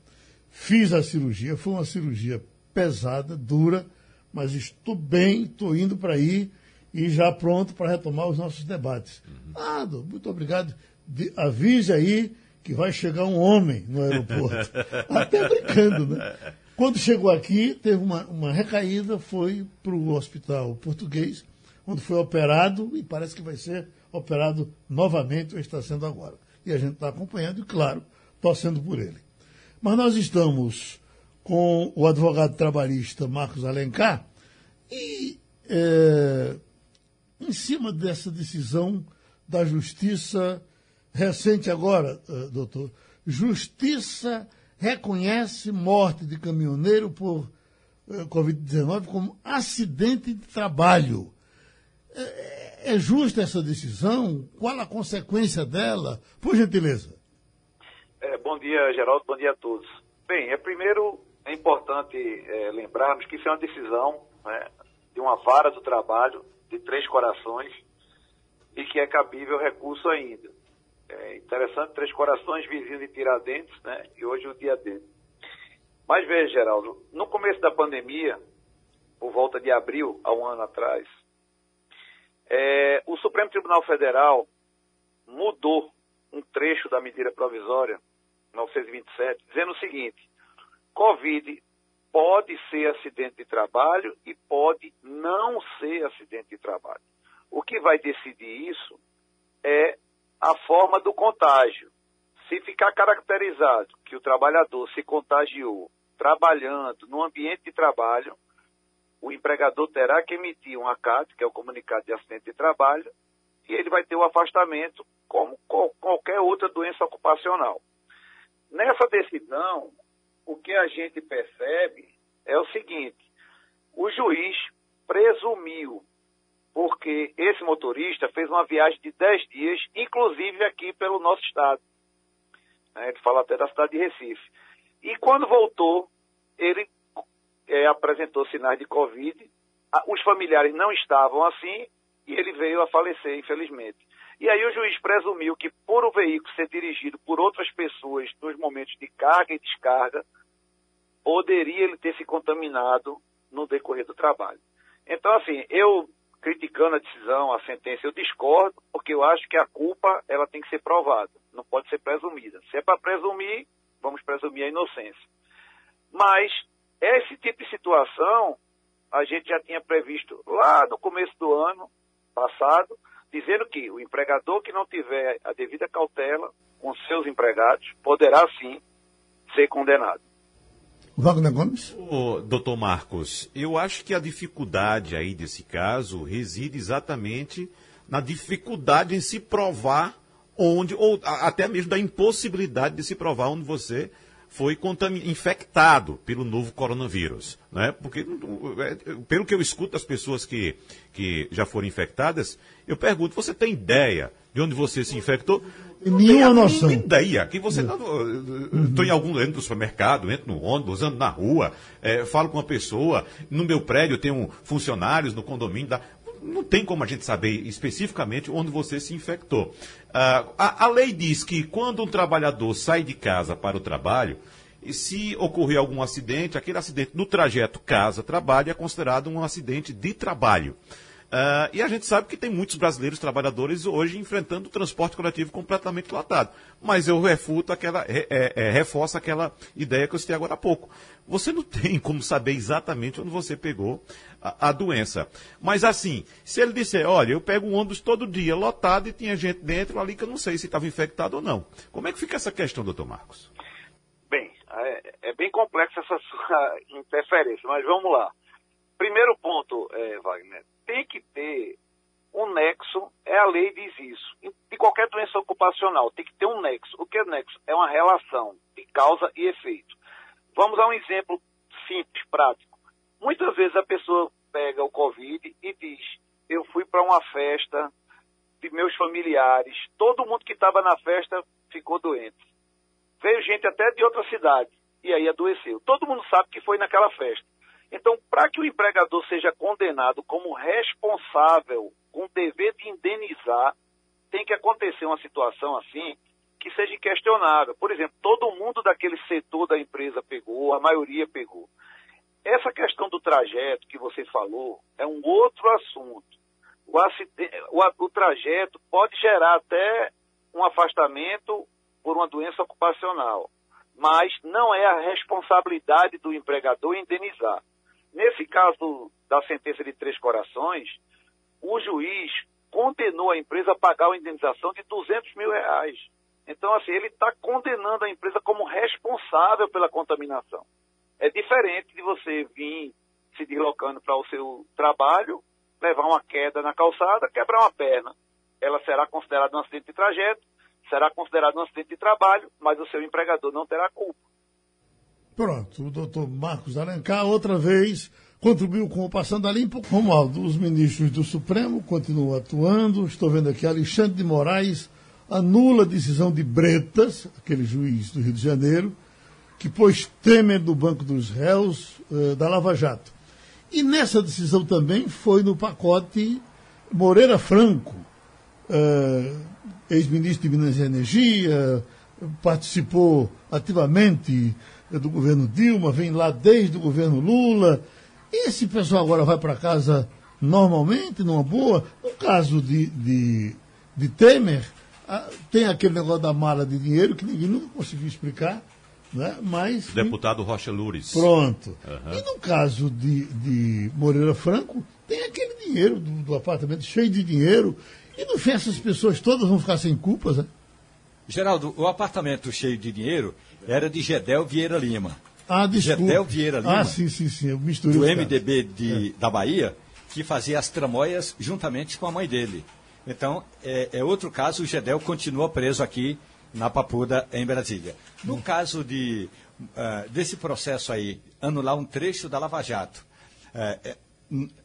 fiz a cirurgia, foi uma cirurgia pesada, dura, mas estou bem, estou indo para aí e já pronto para retomar os nossos debates. Uhum. Ah, muito obrigado. De, avise aí que vai chegar um homem no aeroporto. Até brincando, né? Quando chegou aqui, teve uma, uma recaída, foi para o hospital português, onde foi operado e parece que vai ser operado novamente, ou está sendo agora. E a gente está acompanhando e, claro, torcendo por ele. Mas nós estamos com o advogado trabalhista Marcos Alencar e é, em cima dessa decisão da Justiça recente agora, uh, doutor, Justiça reconhece morte de caminhoneiro por uh, Covid-19 como acidente de trabalho. É, é justa essa decisão? Qual a consequência dela? Por gentileza. É, bom dia, Geraldo. Bom dia a todos. Bem, é primeiro é importante é, lembrarmos que isso é uma decisão né, de uma vara do trabalho de Três Corações e que é cabível recurso ainda. É interessante, Três Corações, vizinho de Tiradentes, né? E hoje o dia dele. Mas veja, Geraldo, no começo da pandemia, por volta de abril, há um ano atrás, é, o Supremo Tribunal Federal mudou um trecho da medida provisória 927, dizendo o seguinte: Covid pode ser acidente de trabalho e pode não ser acidente de trabalho. O que vai decidir isso é a forma do contágio. Se ficar caracterizado que o trabalhador se contagiou trabalhando no ambiente de trabalho, o empregador terá que emitir um ACAT, que é o comunicado de acidente de trabalho, e ele vai ter o afastamento como qualquer outra doença ocupacional. Nessa decisão, o que a gente percebe é o seguinte: o juiz presumiu, porque esse motorista fez uma viagem de 10 dias, inclusive aqui pelo nosso estado. Né, ele fala até da cidade de Recife. E quando voltou, ele é, apresentou sinais de Covid. Os familiares não estavam assim e ele veio a falecer, infelizmente. E aí o juiz presumiu que por o veículo ser dirigido por outras pessoas nos momentos de carga e descarga, poderia ele ter se contaminado no decorrer do trabalho. Então, assim, eu criticando a decisão, a sentença, eu discordo, porque eu acho que a culpa ela tem que ser provada, não pode ser presumida. Se é para presumir, vamos presumir a inocência. Mas esse tipo de situação a gente já tinha previsto lá no começo do ano passado, dizendo que o empregador que não tiver a devida cautela com seus empregados poderá sim ser condenado. Wagner Gomes? Ô, doutor Marcos, eu acho que a dificuldade aí desse caso reside exatamente na dificuldade em se provar onde, ou até mesmo da impossibilidade de se provar onde você foi infectado pelo novo coronavírus. Né? Porque, é, pelo que eu escuto das pessoas que, que já foram infectadas, eu pergunto, você tem ideia de onde você se infectou? Não Nenhuma noção. ideia. Que você está uhum. em algum entro no supermercado, entro no ônibus, ando na rua, é, falo com uma pessoa, no meu prédio tenho funcionários no condomínio. Da não tem como a gente saber especificamente onde você se infectou. Uh, a, a, lei diz que quando um trabalhador sai de casa para o trabalho, se ocorrer algum acidente, aquele acidente no trajeto casa-trabalho é considerado um acidente de trabalho. Uh, e a gente sabe que tem muitos brasileiros trabalhadores hoje enfrentando o transporte coletivo completamente lotado. Mas eu refuto aquela, é, é, reforço aquela ideia que eu citei agora há pouco. Você não tem como saber exatamente onde você pegou a, a doença. Mas assim, se ele disser, olha, eu pego um ônibus todo dia lotado e tinha gente dentro ali que eu não sei se estava infectado ou não. Como é que fica essa questão, doutor Marcos? Bem, é, é bem complexa essa sua interferência, mas vamos lá. Primeiro ponto, é, Wagner, tem que ter um nexo, é a lei diz isso. De qualquer doença ocupacional, tem que ter um nexo. O que é nexo? É uma relação de causa e efeito. Vamos a um exemplo simples, prático. Muitas vezes a pessoa pega o Covid e diz: Eu fui para uma festa de meus familiares, todo mundo que estava na festa ficou doente. veio gente até de outra cidade e aí adoeceu. Todo mundo sabe que foi naquela festa. Então, para que o empregador seja condenado como responsável com o dever de indenizar, tem que acontecer uma situação assim que seja questionável. Por exemplo, todo mundo daquele setor da empresa pegou, a maioria pegou. Essa questão do trajeto que você falou é um outro assunto. O, o, o trajeto pode gerar até um afastamento por uma doença ocupacional, mas não é a responsabilidade do empregador indenizar. Nesse caso da sentença de Três Corações, o juiz condenou a empresa a pagar uma indenização de 200 mil reais. Então, assim, ele está condenando a empresa como responsável pela contaminação. É diferente de você vir se deslocando para o seu trabalho, levar uma queda na calçada, quebrar uma perna. Ela será considerada um acidente de trajeto, será considerado um acidente de trabalho, mas o seu empregador não terá culpa. Pronto, o doutor Marcos Alencar, outra vez, contribuiu com o Passando a Limpo. Romualdo, os ministros do Supremo continuam atuando. Estou vendo aqui Alexandre de Moraes anula a decisão de Bretas, aquele juiz do Rio de Janeiro, que pôs Temer no banco dos réus uh, da Lava Jato. E nessa decisão também foi no pacote Moreira Franco, uh, ex-ministro de Minas e Energia, participou ativamente do governo Dilma, vem lá desde o governo Lula. E esse pessoal agora vai para casa normalmente, numa boa. No caso de, de, de Temer, ah, tem aquele negócio da mala de dinheiro que ninguém nunca conseguiu explicar. Né? Mas, Deputado Rocha Lures. Pronto. Uhum. E no caso de, de Moreira Franco, tem aquele dinheiro do, do apartamento cheio de dinheiro. E no fim essas pessoas todas vão ficar sem culpas, né? Geraldo, o apartamento cheio de dinheiro era de Gedel Vieira Lima. Ah, desculpa. Gedel Vieira Lima. Ah, sim, sim, sim. Eu misturei do MDB de, é. da Bahia, que fazia as tramóias juntamente com a mãe dele. Então, é, é outro caso, o Gedel continua preso aqui na Papuda, em Brasília. No hum. caso de, uh, desse processo aí, anular um trecho da Lava Jato, uh,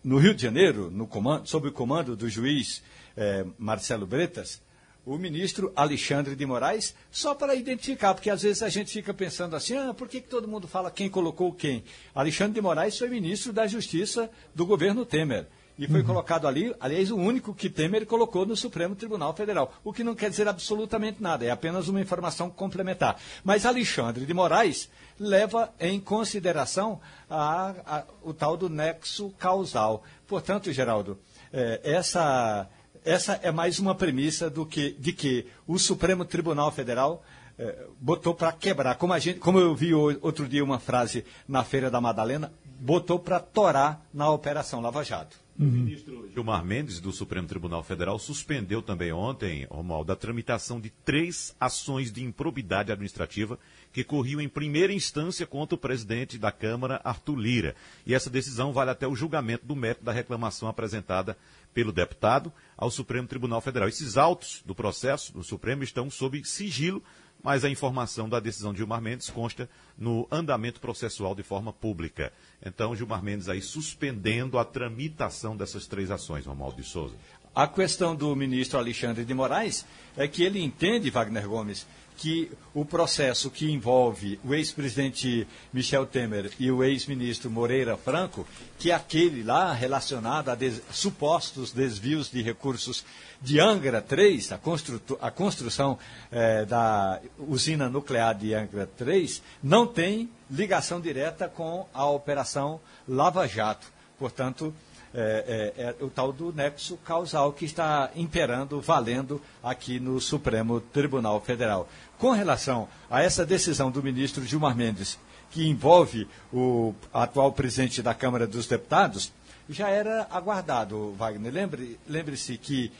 no Rio de Janeiro, no comando, sob o comando do juiz uh, Marcelo Bretas, o ministro Alexandre de Moraes, só para identificar, porque às vezes a gente fica pensando assim, ah, por que, que todo mundo fala quem colocou quem? Alexandre de Moraes foi ministro da Justiça do governo Temer. E foi uhum. colocado ali, aliás, o único que Temer colocou no Supremo Tribunal Federal. O que não quer dizer absolutamente nada, é apenas uma informação complementar. Mas Alexandre de Moraes leva em consideração a, a, o tal do nexo causal. Portanto, Geraldo, é, essa, essa é mais uma premissa do que, de que o Supremo Tribunal Federal é, botou para quebrar. Como, a gente, como eu vi outro dia uma frase na Feira da Madalena, botou para torar na Operação Lava Jato. O ministro Gilmar Mendes, do Supremo Tribunal Federal, suspendeu também ontem, Romualdo, a tramitação de três ações de improbidade administrativa que corriam em primeira instância contra o presidente da Câmara, Arthur Lira. E essa decisão vale até o julgamento do mérito da reclamação apresentada pelo deputado ao Supremo Tribunal Federal. Esses autos do processo do Supremo estão sob sigilo mas a informação da decisão de Gilmar Mendes consta no andamento processual de forma pública. Então, Gilmar Mendes aí suspendendo a tramitação dessas três ações, Romualdo de Souza. A questão do ministro Alexandre de Moraes é que ele entende, Wagner Gomes, que o processo que envolve o ex-presidente Michel Temer e o ex-ministro Moreira Franco, que é aquele lá relacionado a des supostos desvios de recursos de Angra 3, a, constru a construção eh, da usina nuclear de Angra 3, não tem ligação direta com a operação Lava Jato. Portanto, é, é, é, o tal do nexo causal que está imperando, valendo aqui no Supremo Tribunal Federal. Com relação a essa decisão do ministro Gilmar Mendes, que envolve o atual presidente da Câmara dos Deputados, já era aguardado, Wagner. Lembre-se lembre que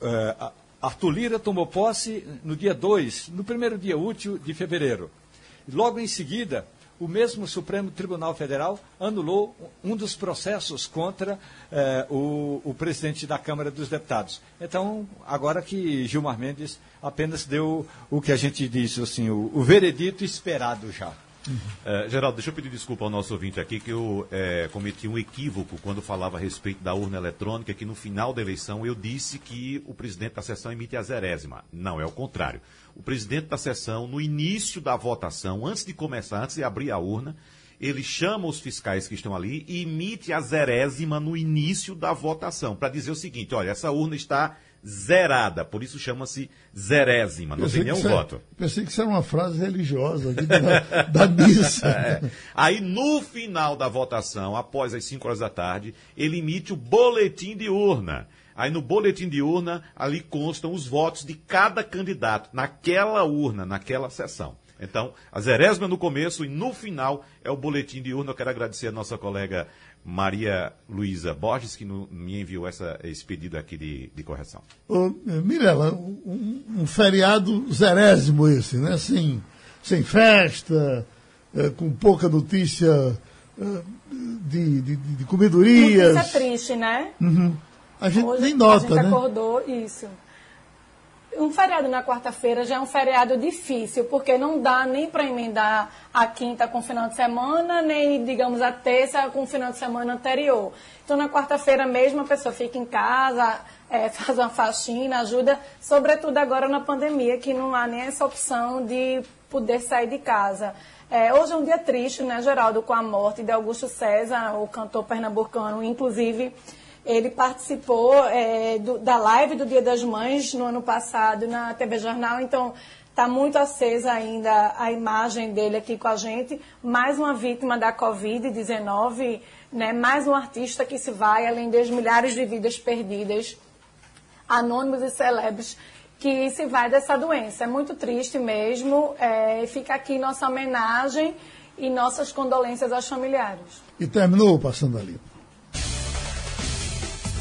uh, Arthur Lira tomou posse no dia 2, no primeiro dia útil de fevereiro. Logo em seguida, o mesmo Supremo Tribunal Federal anulou um dos processos contra eh, o, o, presidente da Câmara dos Deputados. Então, agora que Gilmar Mendes apenas deu o que a gente diz, assim, o, o veredito esperado já. Uh, Geraldo, deixa eu pedir desculpa ao nosso ouvinte aqui que eu é, cometi um equívoco quando falava a respeito da urna eletrônica, que no final da eleição eu disse que o presidente da sessão emite a zerésima. Não, é o contrário. O presidente da sessão, no início da votação, antes de começar, antes de abrir a urna, ele chama os fiscais que estão ali e emite a zerésima no início da votação, para dizer o seguinte: olha, essa urna está zerada, por isso chama-se zerésima, não tem nenhum é- voto. Pensei que isso era uma frase religiosa da, da missa. É. Aí no final da votação, após as 5 horas da tarde, ele emite o boletim de urna. Aí no boletim de urna, ali constam os votos de cada candidato naquela urna, naquela sessão. Então, a zerésima no começo e no final é o boletim de urna. Eu quero agradecer a nossa colega Maria Luísa Borges, que no- me enviou essa- esse pedido aqui de, de correção. Ô, Mirela, um, um feriado zerésimo esse, né? Sem, sem festa, eh, com pouca notícia eh, de, de, de comedorias. Notícia triste, né? A gente Hoje nem a nota, gente né? acordou, isso. Um feriado na quarta-feira já é um feriado difícil, porque não dá nem para emendar a quinta com o final de semana, nem, digamos, a terça com o final de semana anterior. Então, na quarta-feira mesmo, a pessoa fica em casa, é, faz uma faxina, ajuda, sobretudo agora na pandemia, que não há nem essa opção de poder sair de casa. É, hoje é um dia triste, né, Geraldo, com a morte de Augusto César, o cantor pernambucano, inclusive. Ele participou é, do- da live do Dia das Mães no ano passado na TV Jornal, então está muito acesa ainda a imagem dele aqui com a gente. Mais uma vítima da Covid-19, né? mais um artista que se vai, além das milhares de vidas perdidas, anônimos e celebres, que se vai dessa doença. É muito triste mesmo. É, fica aqui nossa homenagem e nossas condolências aos familiares. E terminou passando ali.